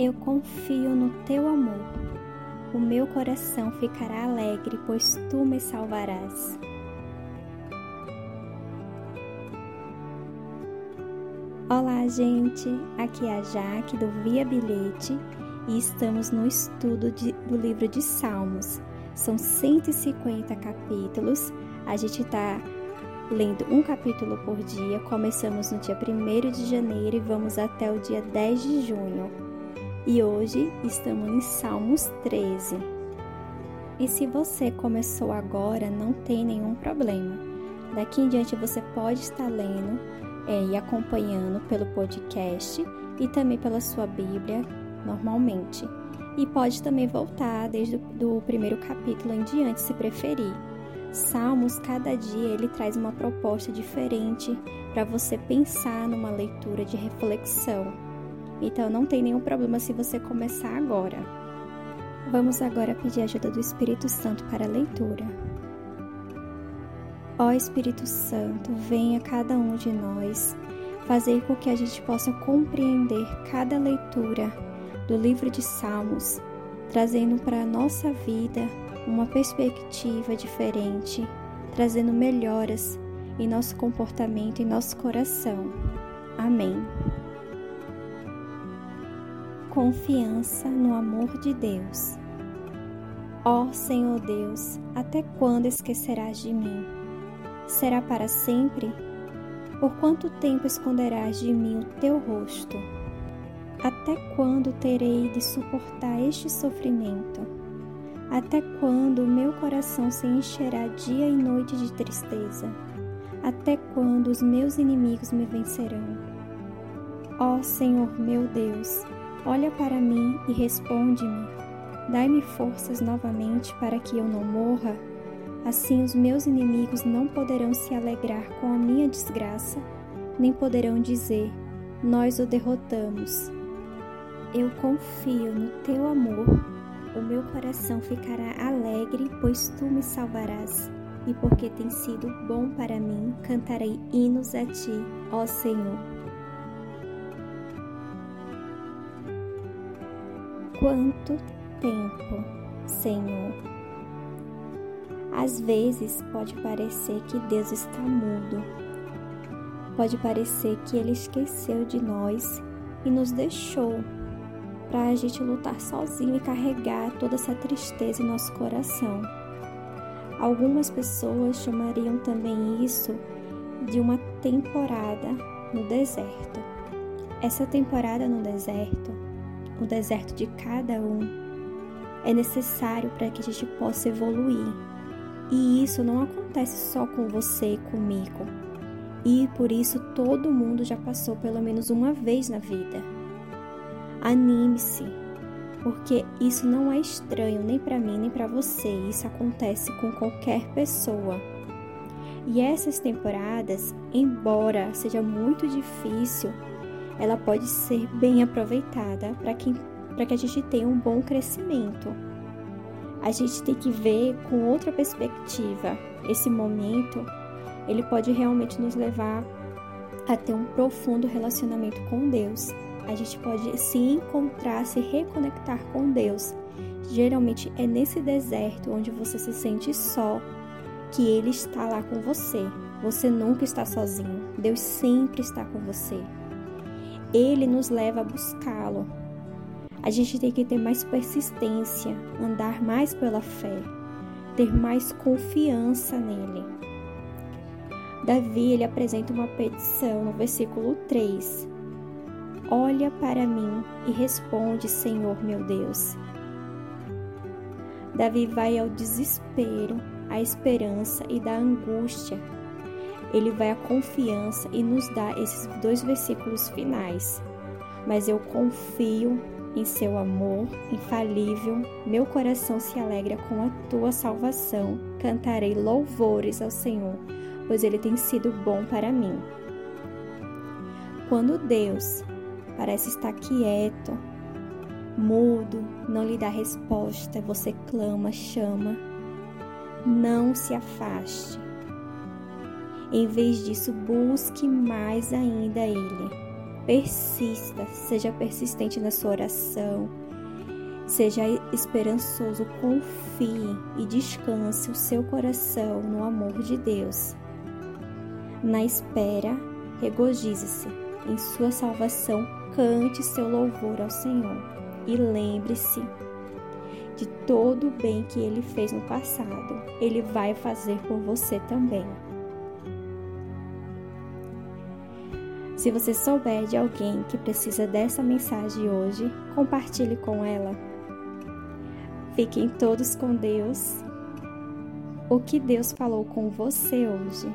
Eu confio no teu amor. O meu coração ficará alegre, pois tu me salvarás. Olá, gente! Aqui é a Jaque do Via Bilhete e estamos no estudo de, do livro de Salmos. São 150 capítulos. A gente está lendo um capítulo por dia. Começamos no dia 1 de janeiro e vamos até o dia 10 de junho. E hoje estamos em Salmos 13. E se você começou agora, não tem nenhum problema. Daqui em diante você pode estar lendo é, e acompanhando pelo podcast e também pela sua Bíblia normalmente. E pode também voltar desde o primeiro capítulo em diante, se preferir. Salmos, cada dia ele traz uma proposta diferente para você pensar numa leitura de reflexão. Então não tem nenhum problema se você começar agora. Vamos agora pedir a ajuda do Espírito Santo para a leitura. Ó Espírito Santo, venha cada um de nós, fazer com que a gente possa compreender cada leitura do livro de Salmos, trazendo para a nossa vida uma perspectiva diferente, trazendo melhoras em nosso comportamento, em nosso coração. Amém. Confiança no amor de Deus. Ó oh, Senhor Deus, até quando esquecerás de mim? Será para sempre? Por quanto tempo esconderás de mim o teu rosto? Até quando terei de suportar este sofrimento? Até quando o meu coração se encherá dia e noite de tristeza? Até quando os meus inimigos me vencerão? Ó Senhor meu Deus, olha para mim e responde-me. Dai-me forças novamente para que eu não morra. Assim os meus inimigos não poderão se alegrar com a minha desgraça, nem poderão dizer: Nós o derrotamos. Eu confio no teu amor o meu coração ficará alegre, pois tu me salvarás. E porque tem sido bom para mim, cantarei hinos a ti, ó Senhor. Quanto tempo, Senhor? Às vezes pode parecer que Deus está mudo. Pode parecer que Ele esqueceu de nós e nos deixou para a gente lutar sozinho e carregar toda essa tristeza em nosso coração. Algumas pessoas chamariam também isso de uma temporada no deserto. Essa temporada no deserto, o deserto de cada um, é necessário para que a gente possa evoluir. E isso não acontece só com você e comigo. E por isso todo mundo já passou pelo menos uma vez na vida. Anime-se, porque isso não é estranho nem para mim nem para você. Isso acontece com qualquer pessoa. E essas temporadas, embora seja muito difícil, ela pode ser bem aproveitada para que, que a gente tenha um bom crescimento. A gente tem que ver com outra perspectiva. Esse momento, ele pode realmente nos levar a ter um profundo relacionamento com Deus a gente pode se encontrar, se reconectar com Deus. Geralmente é nesse deserto onde você se sente só que Ele está lá com você. Você nunca está sozinho. Deus sempre está com você. Ele nos leva a buscá-lo. A gente tem que ter mais persistência, andar mais pela fé, ter mais confiança nele. Davi ele apresenta uma petição no versículo 3 Olha para mim e responde, Senhor meu Deus. Davi vai ao desespero, à esperança e da angústia. Ele vai à confiança e nos dá esses dois versículos finais. Mas eu confio em seu amor infalível, meu coração se alegra com a tua salvação. Cantarei louvores ao Senhor, pois ele tem sido bom para mim. Quando Deus parece estar quieto, mudo, não lhe dá resposta, você clama, chama. Não se afaste. Em vez disso, busque mais ainda Ele. Persista, seja persistente na sua oração. Seja esperançoso, confie e descanse o seu coração no amor de Deus. Na espera, regozije-se em sua salvação, cante seu louvor ao Senhor e lembre-se de todo o bem que ele fez no passado. Ele vai fazer por você também. Se você souber de alguém que precisa dessa mensagem hoje, compartilhe com ela. Fiquem todos com Deus. O que Deus falou com você hoje?